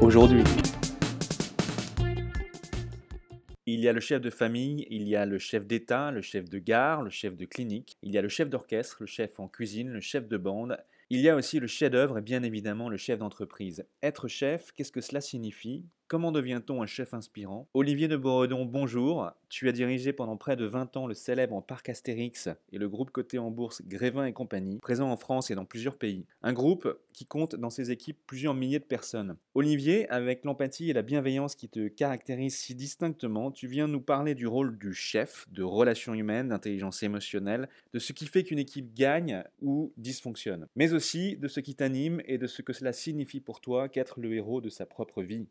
aujourd'hui. Il y a le chef de famille, il y a le chef d'État, le chef de gare, le chef de clinique, il y a le chef d'orchestre, le chef en cuisine, le chef de bande, il y a aussi le chef-d'œuvre et bien évidemment le chef d'entreprise. Être chef, qu'est-ce que cela signifie? Comment devient-on un chef inspirant? Olivier de Boredon, bonjour. Tu as dirigé pendant près de 20 ans le célèbre Parc Astérix et le groupe coté en bourse Grévin et compagnie, présent en France et dans plusieurs pays. Un groupe qui compte dans ses équipes plusieurs milliers de personnes. Olivier, avec l'empathie et la bienveillance qui te caractérisent si distinctement, tu viens nous parler du rôle du chef, de relations humaines, d'intelligence émotionnelle, de ce qui fait qu'une équipe gagne ou dysfonctionne, mais aussi de ce qui t'anime et de ce que cela signifie pour toi qu'être le héros de sa propre vie.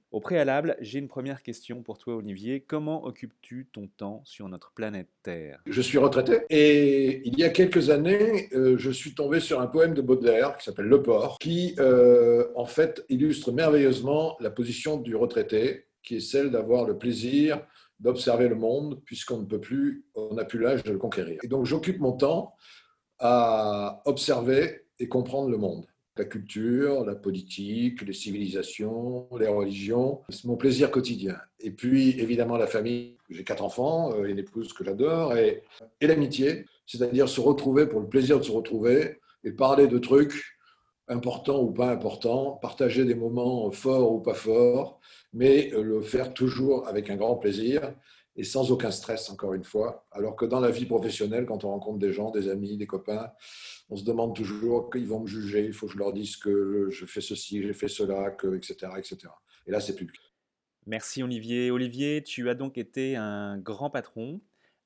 J'ai une première question pour toi, Olivier. Comment occupes-tu ton temps sur notre planète Terre? Je suis retraité et il y a quelques années, euh, je suis tombé sur un poème de Baudelaire qui s'appelle Le Port, qui euh, en fait illustre merveilleusement la position du retraité, qui est celle d'avoir le plaisir d'observer le monde, puisqu'on ne peut plus, on n'a plus l'âge de le conquérir. Et donc j'occupe mon temps à observer et comprendre le monde la culture, la politique, les civilisations, les religions. C'est mon plaisir quotidien. Et puis, évidemment, la famille. J'ai quatre enfants, euh, une épouse que j'adore, et, et l'amitié, c'est-à-dire se retrouver pour le plaisir de se retrouver et parler de trucs importants ou pas importants, partager des moments forts ou pas forts, mais le faire toujours avec un grand plaisir et sans aucun stress, encore une fois. Alors que dans la vie professionnelle, quand on rencontre des gens, des amis, des copains, on se demande toujours qu'ils vont me juger, il faut que je leur dise que je fais ceci, j'ai fait cela, que, etc., etc. Et là, c'est plus Merci Olivier. Olivier, tu as donc été un grand patron.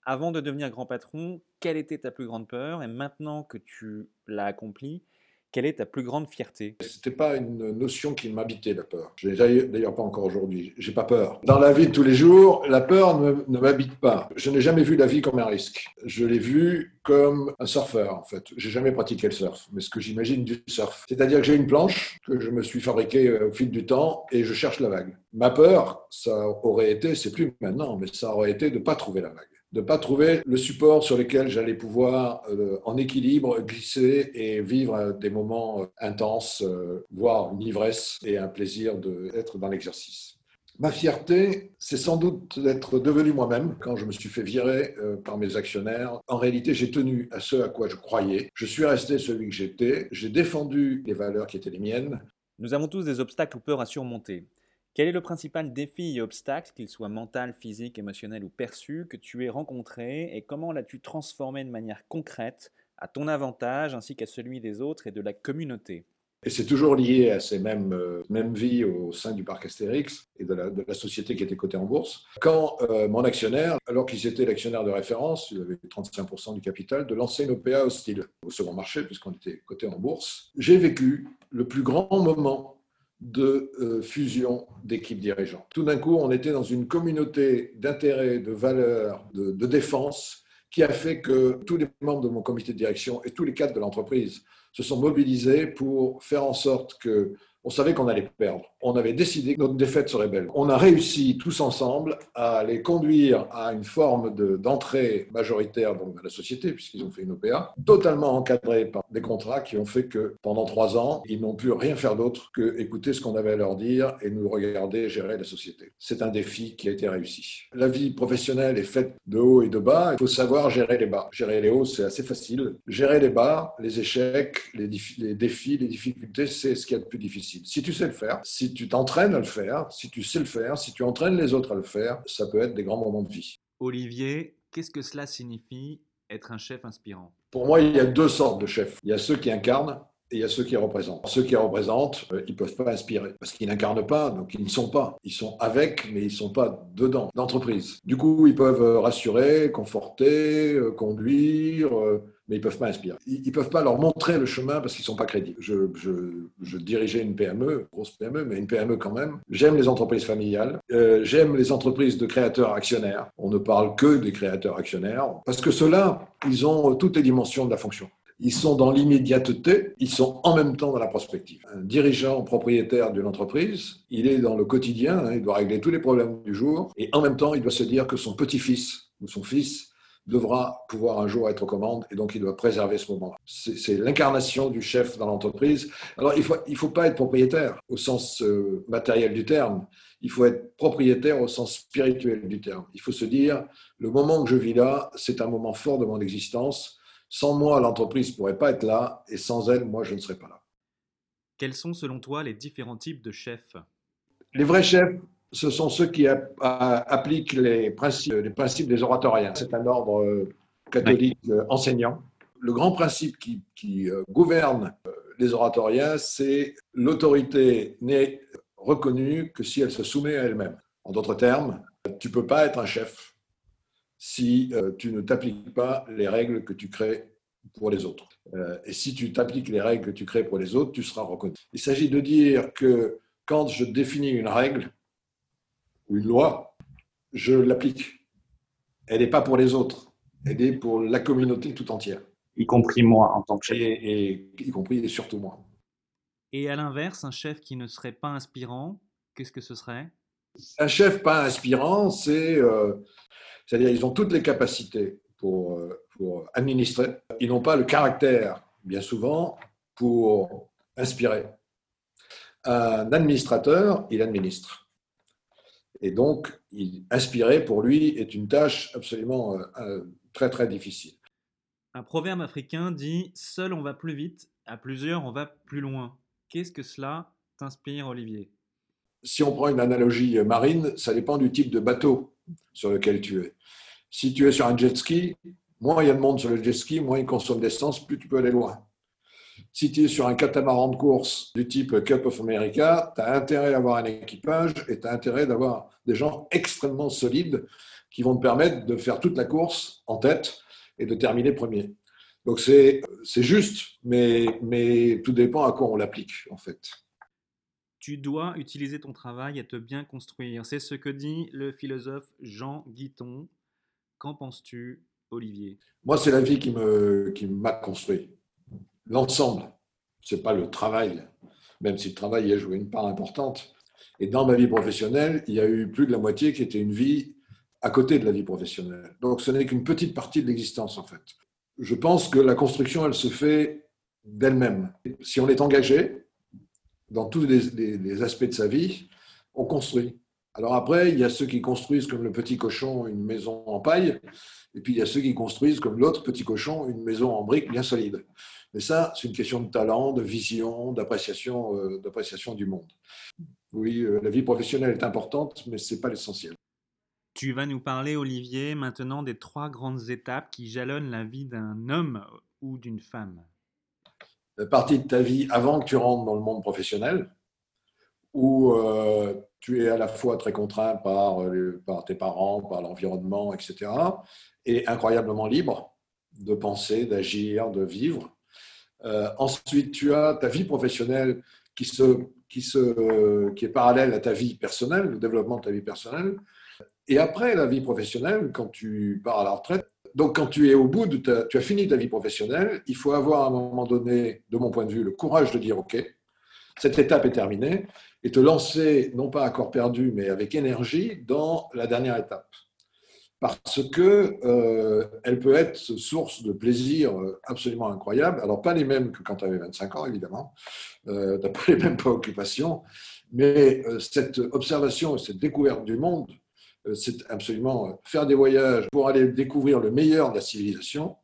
Avant de devenir grand patron, quelle était ta plus grande peur? Et maintenant que tu l'as accompli, quelle est ta plus grande fierté? Ce n'était pas une notion qui m'habitait, la peur. Je l'ai d'ailleurs pas encore aujourd'hui. J'ai pas peur. Dans la vie de tous les jours, la peur ne, m'habite pas. Je n'ai jamais vu la vie comme un risque. Je l'ai vu comme un surfeur, en fait. J'ai jamais pratiqué le surf, mais ce que j'imagine du surf. C'est-à-dire que j'ai une planche que je me suis fabriquée euh, au fil du temps et je cherche la vague. Ma peur, ça aurait été, c'est plus maintenant, mais ça aurait été de ne pas trouver la vague de ne pas trouver le support sur lequel j'allais pouvoir, euh, en équilibre, glisser et vivre des moments euh, intenses, euh, voire une ivresse et un plaisir d'être dans l'exercice. Ma fierté, c'est sans doute d'être devenu moi-même quand je me suis fait virer par mes actionnaires. En réalité, j'ai tenu à ce à quoi je croyais. Je suis resté celui que j'étais. J'ai défendu les valeurs qui étaient les miennes. Nous avons tous des obstacles ou peurs à surmonter. Quel est le principal défi et obstacle, qu'il soit mental, physique, émotionnel ou perçu, que tu aies rencontré et comment l'as-tu transformé de manière concrète à ton avantage ainsi qu'à celui des autres et de la communauté? Et c'est toujours lié à ces mêmes, euh, mêmes vies au sein du parc Astérix et de la, société qui était cotée en bourse. Quand euh, mon actionnaire, alors qu'ils étaient l'actionnaire de référence, il avait 35% du capital, de lancer une OPA hostile au second marché, puisqu'on était coté en bourse, j'ai vécu le plus grand moment de euh, fusion d'équipes dirigeantes. Tout d'un coup, on était dans une communauté d'intérêts, de valeurs, de, défense qui a fait que tous les membres de mon comité de direction et tous les cadres de l'entreprise se sont mobilisés pour faire en sorte que on savait qu'on allait perdre. On avait décidé que notre défaite serait belle. On a réussi tous ensemble à les conduire à une forme d'entrée majoritaire dans la société, puisqu'ils ont fait une OPA, totalement encadrée par des contrats qui ont fait que pendant trois ans, ils n'ont pu rien faire d'autre que écouter ce qu'on avait à leur dire et nous regarder gérer la société. C'est un défi qui a été réussi. La vie professionnelle est faite de haut et de bas. Il faut savoir gérer les bas. Gérer les hauts, c'est assez facile. Gérer les bas, les échecs, les, défis, les difficultés, c'est ce qui est le plus difficile. Si tu sais le faire, si tu t'entraînes à le faire, si tu sais le faire, si tu entraînes les autres à le faire, ça peut être des grands moments de vie. Olivier, qu'est-ce que cela signifie être un chef inspirant? Pour moi, il y a deux sortes de chefs. Il y a ceux qui incarnent et il y a ceux qui représentent. Ceux qui représentent, euh, ils ne peuvent pas inspirer parce qu'ils n'incarnent pas, donc ils ne sont pas. Ils sont avec, mais ils ne sont pas dedans, d'entreprise. Du coup, ils peuvent rassurer, conforter, euh, conduire, euh, mais ils ne peuvent pas inspirer. Ils ne peuvent pas leur montrer le chemin parce qu'ils ne sont pas crédibles. Je, dirigeais une PME, grosse PME, mais une PME quand même. J'aime les entreprises familiales, euh, j'aime les entreprises de créateurs actionnaires. On ne parle que des créateurs actionnaires, parce que ceux-là, ils ont toutes les dimensions de la fonction. Ils sont dans l'immédiateté, ils sont en même temps dans la prospective. Un dirigeant propriétaire d'une entreprise, il est dans le quotidien, hein, il doit régler tous les problèmes du jour, et en même temps, il doit se dire que son petit-fils ou son fils devra pouvoir un jour être aux commandes et donc il doit préserver ce moment-là. C'est l'incarnation du chef dans l'entreprise. Alors il ne faut, il faut pas être propriétaire au sens euh, matériel du terme, il faut être propriétaire au sens spirituel du terme. Il faut se dire, le moment que je vis là, c'est un moment fort de mon existence sans moi, l'entreprise ne pourrait pas être là, et sans elle, moi, je ne serais pas là. Quels sont, selon toi, les différents types de chefs? Les vrais chefs, ce sont ceux qui appliquent les principes, les principes des oratoriens. C'est un ordre euh, catholique euh, enseignant. Le grand principe qui, euh, gouverne les oratoriens, c'est l'autorité n'est reconnue que si elle se soumet à elle-même. En d'autres termes, tu ne peux pas être un chef si tu ne t'appliques pas les règles que tu crées pour les autres. Et si tu t'appliques les règles que tu crées pour les autres, tu seras reconnu. Il s'agit de dire que quand je définis une règle ou une loi, je l'applique. Elle n'est pas pour les autres, elle est pour la communauté tout entière. Y compris moi en tant que chef. Et, y compris et surtout moi. Et à l'inverse, un chef qui ne serait pas inspirant, qu'est-ce que ce serait? Un chef pas inspirant, c'est euh, c'est-à-dire ils ont toutes les capacités pour, euh, pour administrer. Ils n'ont pas le caractère, bien souvent, pour inspirer. Un administrateur, il administre. Et donc, inspirer, pour lui, est une tâche absolument euh, euh, très, très difficile. Un proverbe africain dit Seul on va plus vite, à plusieurs on va plus loin. Qu'est-ce que cela t'inspire, Olivier? Si on prend une analogie marine, ça dépend du type de bateau sur lequel tu es. Si tu es sur un jet ski, moins il y a de monde sur le jet ski, moins il consomme d'essence, plus tu peux aller loin. Si tu es sur un catamaran de course du type Cup of America, tu as intérêt à avoir un équipage et tu as intérêt d'avoir des gens extrêmement solides qui vont te permettre de faire toute la course en tête et de terminer premier. Donc c'est juste, mais, mais tout dépend à quoi on l'applique en fait. Tu dois utiliser ton travail à te bien construire. C'est ce que dit le philosophe Jean Guiton. Qu'en penses-tu, Olivier? Moi, c'est la vie qui m'a qui construit. L'ensemble. Ce n'est pas le travail, même si le travail a joué une part importante. Et dans ma vie professionnelle, il y a eu plus de la moitié qui était une vie à côté de la vie professionnelle. Donc ce n'est qu'une petite partie de l'existence, en fait. Je pense que la construction, elle se fait d'elle-même. Si on est engagé, dans tous les, aspects de sa vie, on construit. Alors après, il y a ceux qui construisent comme le petit cochon une maison en paille, et puis il y a ceux qui construisent comme l'autre petit cochon une maison en briques bien solide. Mais ça, c'est une question de talent, de vision, d'appréciation, euh, d'appréciation du monde. Oui, euh, la vie professionnelle est importante, mais ce n'est pas l'essentiel. Tu vas nous parler, Olivier, maintenant des trois grandes étapes qui jalonnent la vie d'un homme ou d'une femme partie de ta vie avant que tu rentres dans le monde professionnel, où euh, tu es à la fois très contraint par, euh, tes parents, par l'environnement, etc., et incroyablement libre de penser, d'agir, de vivre. Euh, ensuite, tu as ta vie professionnelle qui, se, qui, se, qui est parallèle à ta vie personnelle, le développement de ta vie personnelle. Et après la vie professionnelle, quand tu pars à la retraite, donc, quand tu es au bout tu as fini ta vie professionnelle, il faut avoir à un moment donné, de mon point de vue, le courage de dire OK, cette étape est terminée, et te lancer, non pas à corps perdu, mais avec énergie, dans la dernière étape. Parce que euh, elle peut être source de plaisir absolument incroyable. Alors, pas les mêmes que quand tu avais 25 ans, évidemment. Euh, tu n'as pas les mêmes préoccupations. Mais euh, cette observation et cette découverte du monde euh, c'est absolument euh, faire des voyages pour aller découvrir le meilleur de la civilisation.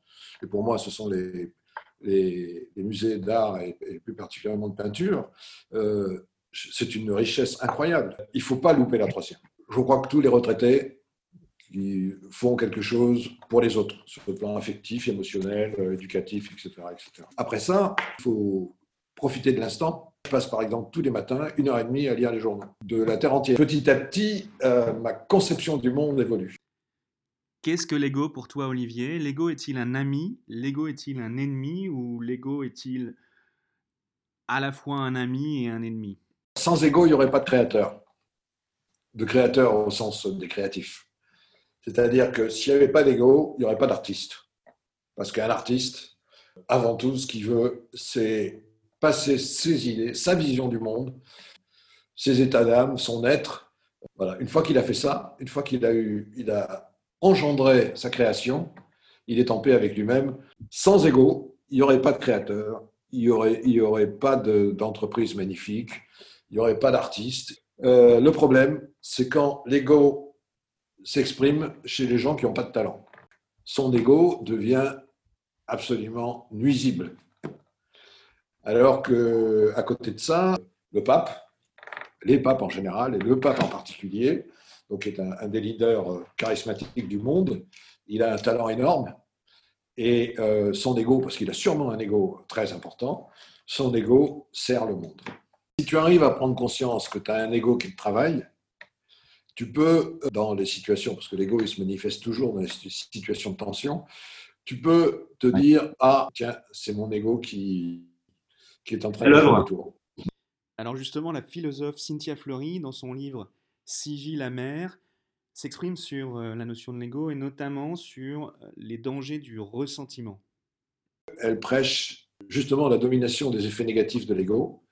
Et pour moi, ce sont les, les, musées d'art et, plus particulièrement de peinture. Euh, c'est une richesse incroyable. Il ne faut pas louper la troisième. Je crois que tous les retraités qui font quelque chose pour les autres, sur le plan affectif, émotionnel, éducatif, etc. etc. Après ça, il faut profiter de l'instant je passe par exemple tous les matins une heure et demie à lire les journaux de la Terre entière. Petit à petit, euh, ma conception du monde évolue. Qu'est-ce que l'ego pour toi, Olivier? L'ego est-il un ami? L'ego est-il un ennemi? Ou l'ego est-il à la fois un ami et un ennemi? Sans ego, il n'y aurait pas de créateur. De créateur au sens des créatifs. C'est-à-dire que s'il n'y avait pas d'ego, il n'y aurait pas d'artiste. Parce qu'un artiste, avant tout, ce qu'il veut, c'est passer ses idées, sa vision du monde, ses états d'âme, son être. Voilà. Une fois qu'il a fait ça, une fois qu'il a eu, il a engendrer sa création, il est en paix avec lui-même. Sans ego, il n'y aurait pas de créateur, il n'y aurait, y aurait pas d'entreprise magnifique, il n'y aurait pas d'artiste. Euh, le problème, c'est quand l'ego s'exprime chez les gens qui n'ont pas de talent. Son ego devient absolument nuisible. Alors que, à côté de ça, le pape, les papes en général, et le pape en particulier, donc est un, des leaders euh, charismatiques du monde. Il a un talent énorme et euh, son ego, parce qu'il a sûrement un ego très important, son ego sert le monde. Si tu arrives à prendre conscience que tu as un ego qui travaille, tu peux, dans les situations, parce que l'ego il se manifeste toujours dans les situations de tension, tu peux te dire Ah, tiens, c'est mon ego qui, qui est en train de faire le tour. Alors, justement, la philosophe Cynthia Fleury, dans son livre Sigil la mère s'exprime sur euh, la notion de l'ego et notamment sur euh, les dangers du ressentiment. Elle prêche justement la domination des effets négatifs de l'ego.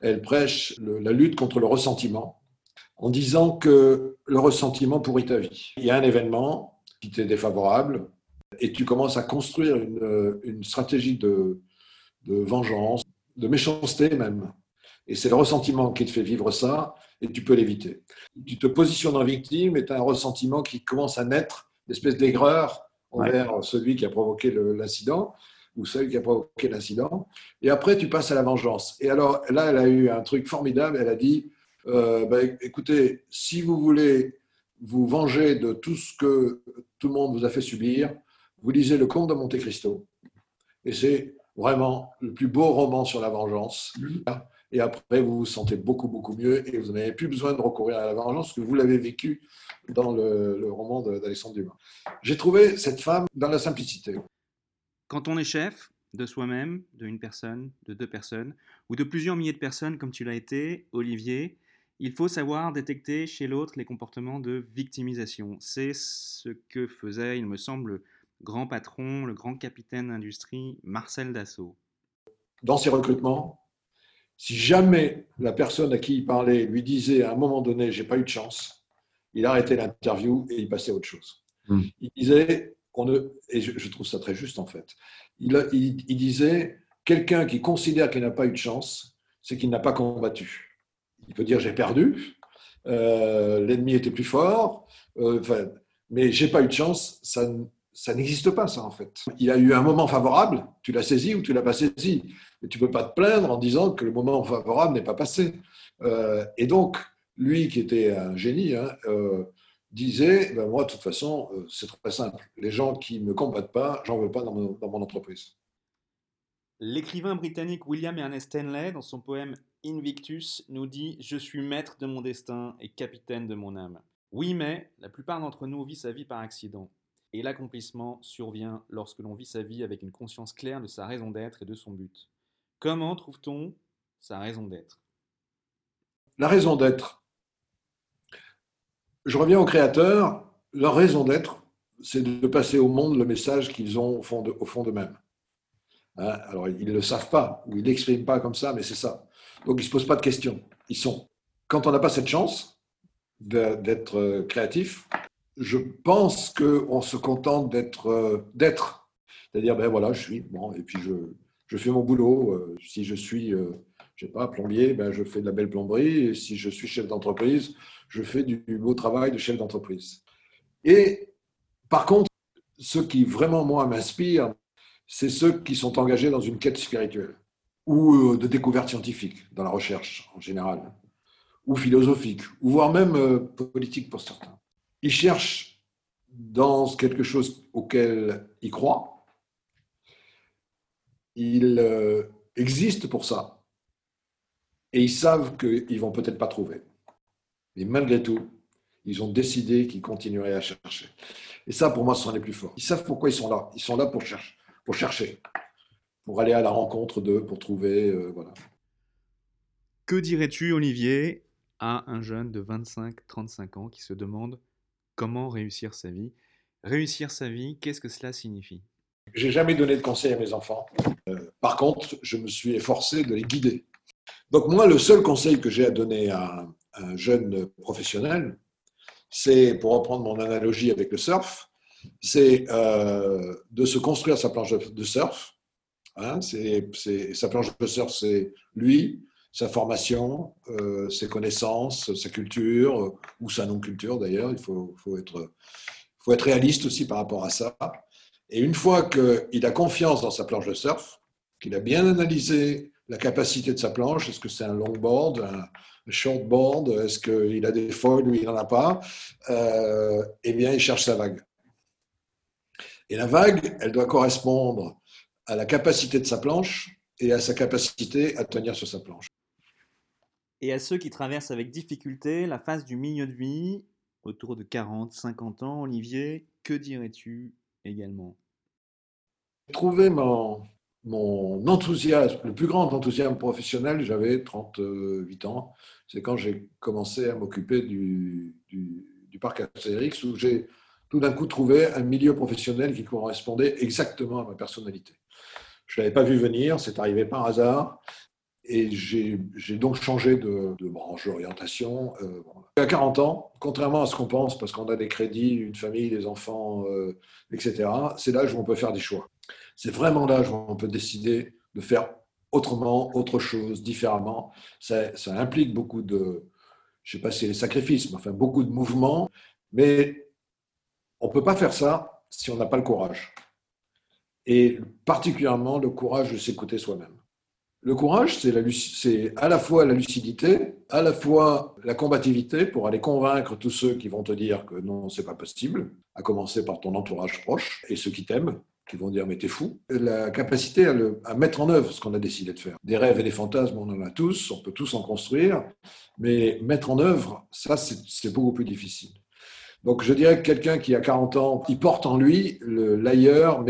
Elle prêche la lutte contre le ressentiment en disant que le ressentiment pourrit ta vie. Il y a un événement qui t'est défavorable et tu commences à construire une, euh, stratégie de vengeance, de méchanceté même. Et c'est le ressentiment qui te fait vivre ça et tu peux l'éviter. Tu te positionnes en victime et tu as un ressentiment qui commence à naître, une espèce d'aigreur envers celui qui a provoqué l'incident ou celle qui a provoqué l'incident. Et après, tu passes à la vengeance. Et alors là, elle a eu un truc formidable. Elle a dit, euh, bah, écoutez, si vous voulez vous venger de tout ce que tout le monde vous a fait subir, vous lisez Le Comte de Monte Cristo. Et c'est vraiment le plus beau roman sur la vengeance. Mmh et après vous vous sentez beaucoup, beaucoup mieux et vous n'avez plus besoin de recourir à la vengeance que vous l'avez vécu dans le, roman d'Alexandre Dumas. J'ai trouvé cette femme dans la simplicité. Quand on est chef de soi-même, de une personne, de deux personnes, ou de plusieurs milliers de personnes comme tu l'as été, Olivier, il faut savoir détecter chez l'autre les comportements de victimisation. C'est ce que faisait, il me semble, le grand patron, le grand capitaine d'industrie, Marcel Dassault. Dans ses recrutements, si jamais la personne à qui il parlait lui disait à un moment donné, j'ai pas eu de chance, il arrêtait l'interview et il passait à autre chose. Hmm. Il disait, on ne, et je, trouve ça très juste en fait, il, il, disait, quelqu'un qui considère qu'il n'a pas eu de chance, c'est qu'il n'a pas combattu. Il peut dire j'ai perdu, euh, l'ennemi était plus fort, euh, mais j'ai pas eu de chance, ça, ça n'existe pas ça en fait. Il a eu un moment favorable, tu l'as saisi ou tu l'as pas saisi. Mais tu peux pas te plaindre en disant que le moment favorable n'est pas passé. Euh, et donc, lui qui était un génie, hein, euh, disait, ben moi, de toute façon, euh, c'est très simple. Les gens qui ne me combattent pas, j'en veux pas dans mon, dans mon entreprise. L'écrivain britannique William Ernest Stanley, dans son poème Invictus, nous dit Je suis maître de mon destin et capitaine de mon âme. Oui, mais la plupart d'entre nous vit sa vie par accident. Et l'accomplissement survient lorsque l'on vit sa vie avec une conscience claire de sa raison d'être et de son but. Comment trouve-t-on sa raison d'être? La raison d'être. Je reviens aux créateurs. Leur raison d'être, c'est de passer au monde le message qu'ils ont au fond d'eux-mêmes. Hein, alors, ils ne le savent pas, ou ils ne l'expriment pas comme ça, mais c'est ça. Donc, ils ne se posent pas de questions. Ils sont. Quand on n'a pas cette chance d'être euh, créatif, je pense qu'on se contente d'être. Euh, d'être. C'est-à-dire, ben voilà, je suis, bon, et puis je, je fais mon boulot. Euh, si je suis, euh, je sais pas, plombier, ben, je fais de la belle plomberie. Et si je suis chef d'entreprise, je fais du beau travail de chef d'entreprise. Et par contre, ce qui vraiment, moi, m'inspire, c'est ceux qui sont engagés dans une quête spirituelle ou de découverte scientifique, dans la recherche en général, ou philosophique, ou voire même politique pour certains. Ils cherchent dans quelque chose auquel ils croient, ils euh, existent pour ça. Et ils savent qu'ils vont peut-être pas trouver. Mais malgré tout, ils ont décidé qu'ils continueraient à chercher. Et ça, pour moi, ce sont les plus forts. Ils savent pourquoi ils sont là. Ils sont là pour chercher, pour, chercher, pour aller à la rencontre d'eux, pour trouver. Euh, voilà. Que dirais-tu, Olivier, à un jeune de 25-35 ans qui se demande comment réussir sa vie Réussir sa vie, qu'est-ce que cela signifie? J'ai jamais donné de conseils à mes enfants. Euh, par contre, je me suis efforcé de les guider. Donc moi, le seul conseil que j'ai à donner à un jeune professionnel, c'est, pour reprendre mon analogie avec le surf, c'est euh, de se construire sa planche de surf. Hein, c'est, sa planche de surf, c'est lui, sa formation, euh, ses connaissances, sa culture, ou sa non-culture d'ailleurs. Il faut, être réaliste aussi par rapport à ça. Et une fois qu'il a confiance dans sa planche de surf, qu'il a bien analysé la capacité de sa planche, est-ce que c'est un longboard, un, shortboard, est-ce qu'il a des foils ou il n'en a pas, euh, eh bien, il cherche sa vague. Et la vague, elle doit correspondre à la capacité de sa planche et à sa capacité à tenir sur sa planche. Et à ceux qui traversent avec difficulté la phase du milieu de vie, autour de 40, 50 ans, Olivier, que dirais-tu également? Trouver mon, mon enthousiasme, le plus grand enthousiasme professionnel, j'avais 38 ans. C'est quand j'ai commencé à m'occuper du, du, parc Astérix, où j'ai tout d'un coup trouvé un milieu professionnel qui correspondait exactement à ma personnalité. Je ne l'avais pas vu venir, c'est arrivé par hasard. Et j'ai donc changé de, branche d'orientation. Euh, à 40 ans, contrairement à ce qu'on pense, parce qu'on a des crédits, une famille, des enfants, euh, etc., c'est l'âge où on peut faire des choix. C'est vraiment l'âge où on peut décider de faire autrement, autre chose, différemment. Ça, implique beaucoup de, je ne sais pas si les sacrifices, mais enfin beaucoup de mouvements. Mais on ne peut pas faire ça si on n'a pas le courage. Et particulièrement le courage de s'écouter soi-même. Le courage, c'est à la fois la lucidité, à la fois la combativité pour aller convaincre tous ceux qui vont te dire que non, c'est pas possible, à commencer par ton entourage proche et ceux qui t'aiment, qui vont dire mais t'es fou. La capacité à, à, mettre en œuvre ce qu'on a décidé de faire. Des rêves et des fantasmes, on en a tous, on peut tous en construire, mais mettre en œuvre, ça c'est beaucoup plus difficile. Donc je dirais que quelqu'un qui a 40 ans, il porte en lui l'ailleurs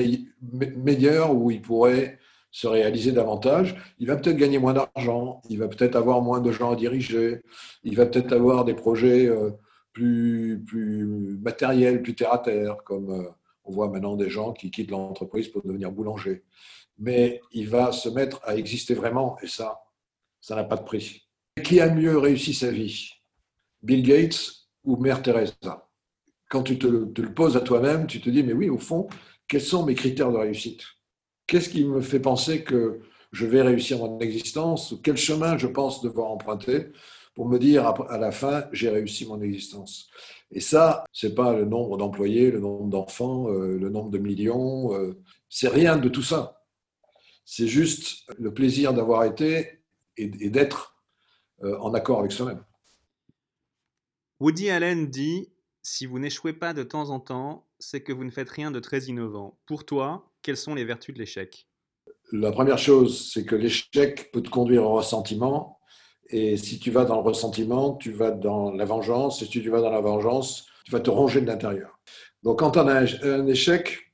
meilleur où il pourrait se réaliser davantage, il va peut-être gagner moins d'argent, il va peut-être avoir moins de gens à diriger, il va peut-être avoir des projets euh, plus, plus matériels, plus terre à terre, comme euh, on voit maintenant des gens qui quittent l'entreprise pour devenir boulanger. Mais il va se mettre à exister vraiment, et ça, ça n'a pas de prix. Qui a mieux réussi sa vie? Bill Gates ou Mère Teresa? Quand tu te le poses à toi-même, tu te dis, mais oui, au fond, quels sont mes critères de réussite? Qu'est-ce qui me fait penser que je vais réussir mon existence Quel chemin je pense devoir emprunter pour me dire à la fin, j'ai réussi mon existence? Et ça, c'est pas le nombre d'employés, le nombre d'enfants, euh, le nombre de millions, euh, c'est rien de tout ça. C'est juste le plaisir d'avoir été et, d'être euh, en accord avec soi-même. Woody Allen dit Si vous n'échouez pas de temps en temps, c'est que vous ne faites rien de très innovant. Pour toi, quelles sont les vertus de l'échec? La première chose, c'est que l'échec peut te conduire au ressentiment. Et si tu vas dans le ressentiment, tu vas dans la vengeance. Et si tu vas dans la vengeance, tu vas te ronger de l'intérieur. Donc quand on a un échec,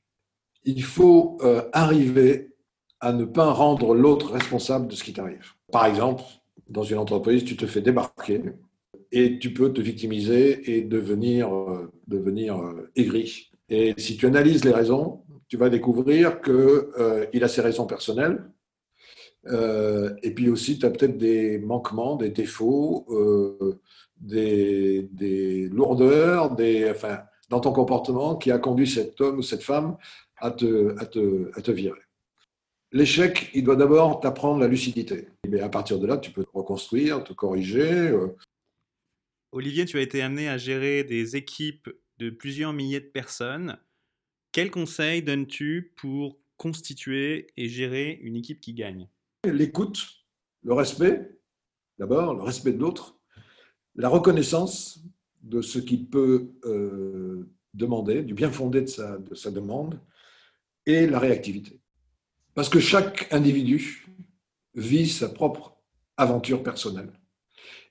il faut euh, arriver à ne pas rendre l'autre responsable de ce qui t'arrive. Par exemple, dans une entreprise, tu te fais débarquer et tu peux te victimiser et devenir, euh, devenir euh, aigri. Et si tu analyses les raisons, tu vas découvrir qu'il euh, a ses raisons personnelles. Euh, et puis aussi, tu as peut-être des manquements, des défauts, euh, des, lourdeurs des, enfin, dans ton comportement qui a conduit cet homme ou cette femme à te, à te, à te virer. L'échec, il doit d'abord t'apprendre la lucidité. Mais à partir de là, tu peux te reconstruire, te corriger. Olivier, tu as été amené à gérer des équipes de plusieurs milliers de personnes. Quel conseil donnes-tu pour constituer et gérer une équipe qui gagne? L'écoute, le respect, d'abord, le respect de l'autre, la reconnaissance de ce qu'il peut euh, demander, du bien fondé de sa demande, et la réactivité. Parce que chaque individu vit sa propre aventure personnelle.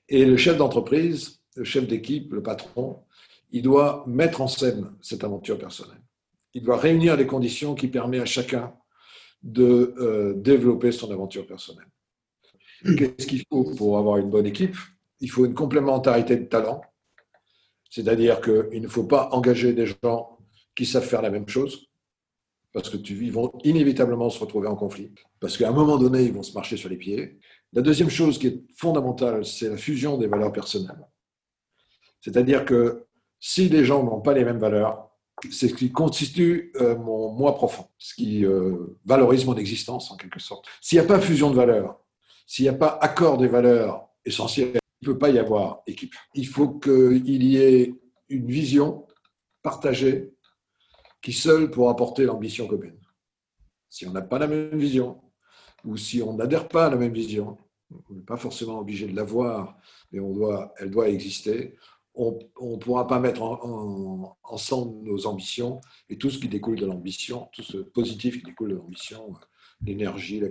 Et le chef d'entreprise, le chef d'équipe, le patron, il doit mettre en scène cette aventure personnelle. Il doit réunir les conditions qui permettent à chacun de euh, développer son aventure personnelle. Qu'est-ce qu'il faut pour avoir une bonne équipe? Il faut une complémentarité de talents, c'est-à-dire qu'il ne faut pas engager des gens qui savent faire la même chose, parce que tu, ils vont inévitablement se retrouver en conflit, parce qu'à un moment donné, ils vont se marcher sur les pieds. La deuxième chose qui est fondamentale, c'est la fusion des valeurs personnelles. C'est-à-dire que si les gens n'ont pas les mêmes valeurs, c'est ce qui constitue euh, mon moi profond, ce qui euh, valorise mon existence en quelque sorte. S'il n'y a pas fusion de valeurs, s'il n'y a pas accord des valeurs essentielles, il ne peut pas y avoir équipe. Il faut qu'il y ait une vision partagée qui seule pour apporter l'ambition commune. Si on n'a pas la même vision, ou si on n'adhère pas à la même vision, on n'est pas forcément obligé de l'avoir, mais elle doit exister, on ne pourra pas mettre ensemble nos ambitions et tout ce qui découle de l'ambition, tout ce positif qui découle de l'ambition, l'énergie.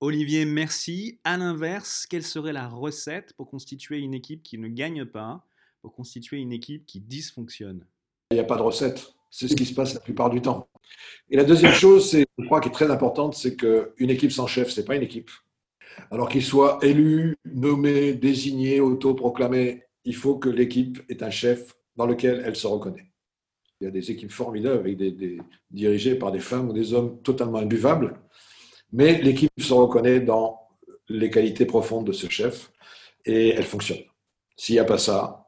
Olivier, merci. À l'inverse, quelle serait la recette pour constituer une équipe qui ne gagne pas, pour constituer une équipe qui dysfonctionne? Il n'y a pas de recette. C'est ce qui se passe la plupart du temps. Et la deuxième chose, c'est, je crois, qui est très importante, c'est qu'une équipe sans chef, ce n'est pas une équipe. Alors qu'il soit élu, nommé, désigné, autoproclamé, il faut que l'équipe ait un chef dans lequel elle se reconnaît. Il y a des équipes formidables avec des, dirigées par des femmes ou des hommes totalement imbuvables, mais l'équipe se reconnaît dans les qualités profondes de ce chef et elle fonctionne. S'il n'y a pas ça,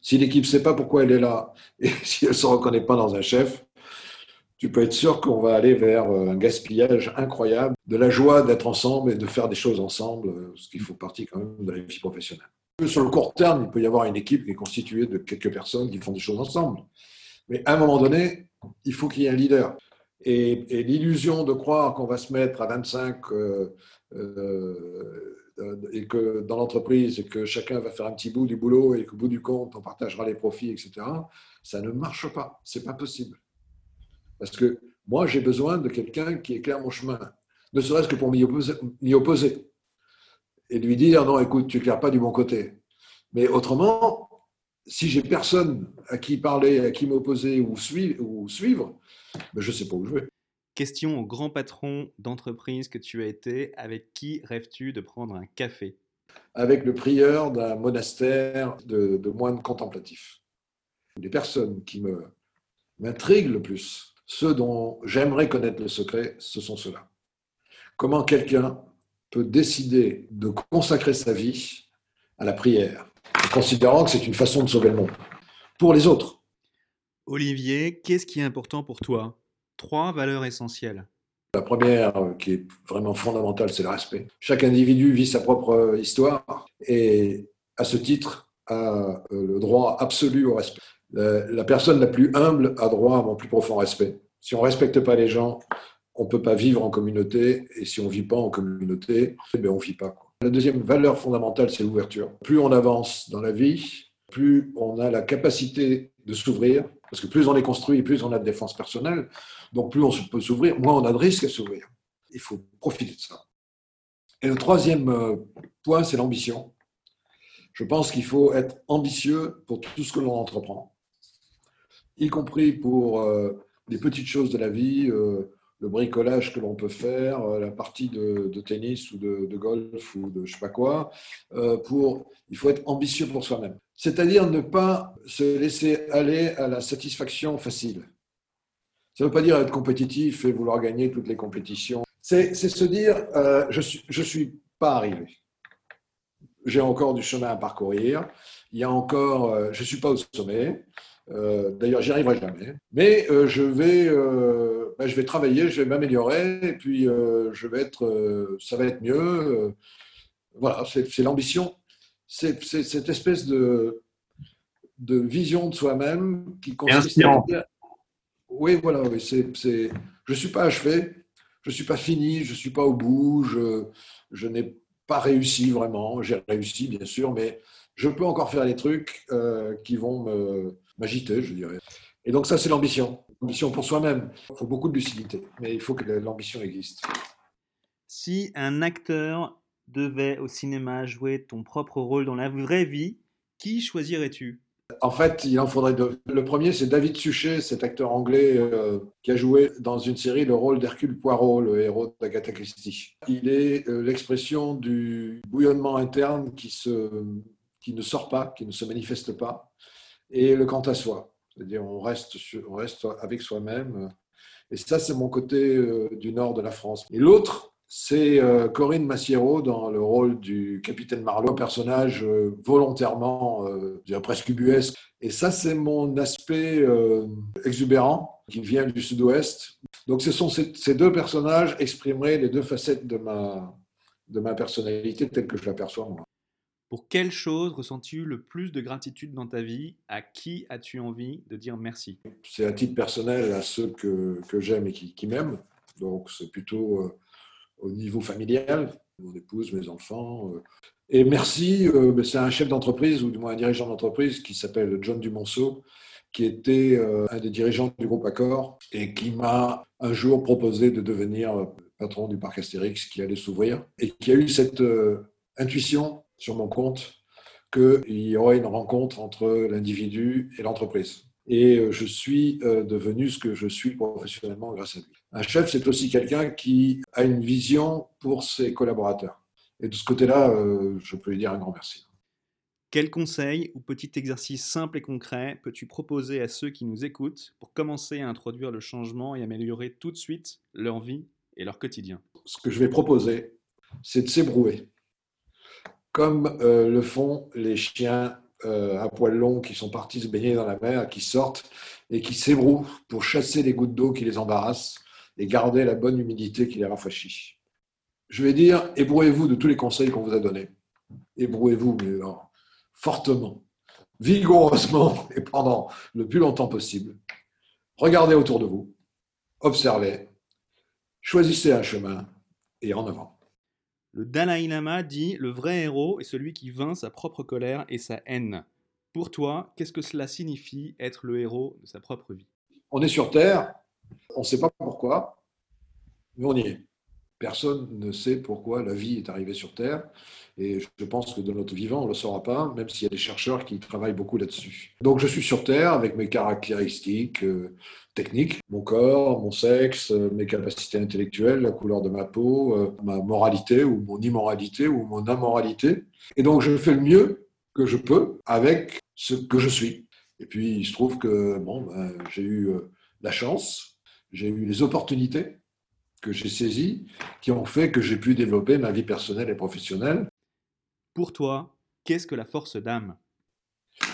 si l'équipe ne sait pas pourquoi elle est là et si elle ne se reconnaît pas dans un chef, tu peux être sûr qu'on va aller vers un gaspillage incroyable de la joie d'être ensemble et de faire des choses ensemble, ce qui faut partie quand même de la vie professionnelle. Sur le court terme, il peut y avoir une équipe qui est constituée de quelques personnes qui font des choses ensemble. Mais à un moment donné, il faut qu'il y ait un leader. Et, l'illusion de croire qu'on va se mettre à 25 euh, euh, et que dans l'entreprise, et que chacun va faire un petit bout du boulot et qu'au bout du compte, on partagera les profits, etc., ça ne marche pas. C'est pas possible. Parce que moi, j'ai besoin de quelqu'un qui éclaire mon chemin, ne serait-ce que pour m'y opposer et lui dire non, écoute, tu ne claires pas du bon côté. Mais autrement, si j'ai personne à qui parler, à qui m'opposer ou, ou, suivre, ben je ne sais pas où je vais. Question au grand patron d'entreprise que tu as été, avec qui rêves-tu de prendre un café? Avec le prieur d'un monastère de, de moines contemplatifs. Les personnes qui me, m'intriguent le plus, ceux dont j'aimerais connaître le secret, ce sont ceux-là. Comment quelqu'un peut décider de consacrer sa vie à la prière, en considérant que c'est une façon de sauver le monde pour les autres. Olivier, qu'est-ce qui est important pour toi? Trois valeurs essentielles. La première, euh, qui est vraiment fondamentale, c'est le respect. Chaque individu vit sa propre euh, histoire et, à ce titre, a euh, le droit absolu au respect. La personne la plus humble a droit à mon plus profond respect. Si on ne respecte pas les gens, on ne peut pas vivre en communauté, et si on ne vit pas en communauté, eh ben, on ne vit pas. La deuxième valeur fondamentale, c'est l'ouverture. Plus on avance dans la vie, plus on a la capacité de s'ouvrir, parce que plus on est construit, plus on a de défense personnelle, donc plus on peut s'ouvrir, moins on a de risques à s'ouvrir. Il faut profiter de ça. Et le troisième euh, point, c'est l'ambition. Je pense qu'il faut être ambitieux pour tout ce que l'on entreprend, y compris pour euh, les petites choses de la vie. Euh, le bricolage que l'on peut faire, euh, la partie de, tennis ou de, golf ou de je sais pas quoi, euh, pour, il faut être ambitieux pour soi-même. C'est-à-dire ne pas se laisser aller à la satisfaction facile. Ça ne veut pas dire être compétitif et vouloir gagner toutes les compétitions. C'est se dire, euh, je ne suis, je suis pas arrivé. J'ai encore du chemin à parcourir. Il y a encore, je ne suis pas au sommet. D'ailleurs, j'y arriverai jamais. Mais je vais ben, je vais travailler, je vais m'améliorer, et puis euh, je vais être, euh, ça va être mieux. Euh, voilà, c'est l'ambition. C'est cette espèce de, de vision de soi-même qui consiste à dire, oui, voilà, oui, c'est, je ne suis pas achevé, je ne suis pas fini, je ne suis pas au bout, je, je n'ai pas réussi vraiment. J'ai réussi, bien sûr, mais je peux encore faire des trucs qui vont m'agiter, je dirais. Et donc ça, c'est l'ambition. L'ambition pour soi-même. Il faut beaucoup de lucidité, mais il faut que l'ambition existe. Si un acteur devait au cinéma jouer ton propre rôle dans la vraie vie, qui choisirais-tu? En fait, il en faudrait deux. Le premier, c'est David Suchet, cet acteur anglais euh, qui a joué dans une série le rôle d'Hercule Poirot, le héros d'Agatha Christie. Il est euh, l'expression du bouillonnement interne qui, se, qui ne sort pas, qui ne se manifeste pas, et le quant à soi. C'est-à-dire, on reste, on reste avec soi-même. Et ça, c'est mon côté euh, du nord de la France. Et l'autre, c'est euh, Corinne Massiero dans le rôle du capitaine Marlowe, personnage euh, volontairement, presque ubuesque. Et ça, c'est mon aspect exubérant qui vient du sud-ouest. Donc, ce sont ces, deux personnages exprimeraient les deux facettes de ma, de ma personnalité telle que je l'aperçois moi. Pour quelle chose ressens-tu le plus de gratitude dans ta vie? À qui as-tu envie de dire merci? C'est à titre personnel à ceux que, que j'aime et qui, m'aiment. Donc c'est plutôt euh, au niveau familial, mon épouse, mes enfants. Euh. Et merci, euh, c'est un chef d'entreprise, ou du moins un dirigeant d'entreprise qui s'appelle John Dumonceau, qui était un des dirigeants du groupe Accor et qui m'a un jour proposé de devenir patron du parc Astérix qui allait s'ouvrir et qui a eu cette intuition sur mon compte qu'il y aurait une rencontre entre l'individu et l'entreprise. Et euh, je suis euh, devenu ce que je suis professionnellement grâce à lui. Un chef, c'est aussi quelqu'un qui a une vision pour ses collaborateurs. Et de ce côté-là, euh, je peux lui dire un grand merci. Quel conseil ou petit exercice simple et concret peux-tu proposer à ceux qui nous écoutent pour commencer à introduire le changement et améliorer tout de suite leur vie et leur quotidien? Ce que je vais proposer, c'est de s'ébrouer comme euh, le font les chiens euh, à poils longs qui sont partis se baigner dans la mer, qui sortent et qui s'ébrouent pour chasser les gouttes d'eau qui les embarrassent et garder la bonne humidité qui les rafraîchit. Je vais dire, ébrouez-vous de tous les conseils qu'on vous a donnés. Ébrouez-vous, mais fortement, vigoureusement et pendant le plus longtemps possible. Regardez autour de vous, observez, choisissez un chemin et en avant. Le Dalai Lama dit Le vrai héros est celui qui vainc sa propre colère et sa haine. Pour toi, qu'est-ce que cela signifie être le héros de sa propre vie? On est sur Terre, on ne sait pas pourquoi, mais on y est. Personne ne sait pourquoi la vie est arrivée sur Terre. Et je pense que de notre vivant, on ne le saura pas, même s'il y a des chercheurs qui travaillent beaucoup là-dessus. Donc je suis sur Terre avec mes caractéristiques euh, techniques, mon corps, mon sexe, euh, mes capacités intellectuelles, la couleur de ma peau, euh, ma moralité ou mon immoralité ou mon amoralité. Et donc je fais le mieux que je peux avec ce que je suis. Et puis il se trouve que bon, ben, j'ai eu la chance, j'ai eu les opportunités que j'ai saisies qui ont fait que j'ai pu développer ma vie personnelle et professionnelle. Pour toi, qu'est-ce que la force d'âme?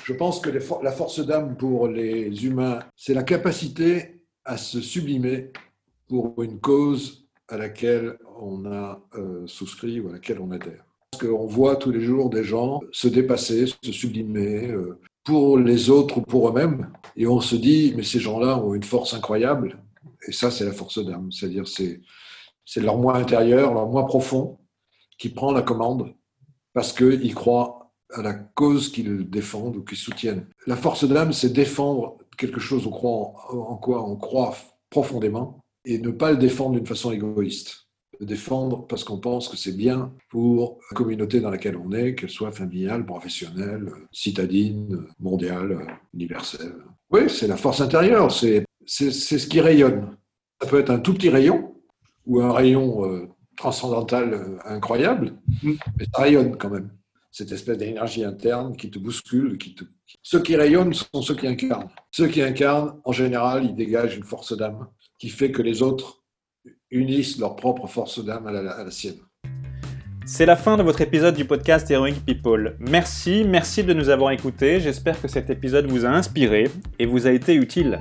Je pense que la force d'âme pour les humains, c'est la capacité à se sublimer pour une cause à laquelle on a euh, souscrit ou à laquelle on adhère. Parce qu'on voit tous les jours des gens se dépasser, se sublimer euh, pour les autres ou pour eux-mêmes, et on se dit, mais ces gens-là ont une force incroyable, et ça, c'est la force d'âme. C'est-à-dire, c'est, leur moi intérieur, leur moi profond qui prend la commande parce qu'ils croient à la cause qu'ils défendent ou qu'ils soutiennent. La force d'âme, c'est défendre quelque chose en quoi on croit profondément et ne pas le défendre d'une façon égoïste. Le défendre parce qu'on pense que c'est bien pour la communauté dans laquelle on est, qu'elle soit familiale, professionnelle, citadine, mondiale, universelle. Oui, c'est la force intérieure, c'est c'est ce qui rayonne. Ça peut être un tout petit rayon ou un rayon euh, transcendantal euh, incroyable, mm. mais ça rayonne quand même. Cette espèce d'énergie interne qui te bouscule, qui te... Ceux qui rayonnent sont ceux qui incarnent. Ceux qui incarnent, en général, ils dégagent une force d'âme qui fait que les autres unissent leur propre force d'âme à, à la sienne. C'est la fin de votre épisode du podcast Heroic People. Merci, merci de nous avoir écoutés. J'espère que cet épisode vous a inspiré et vous a été utile.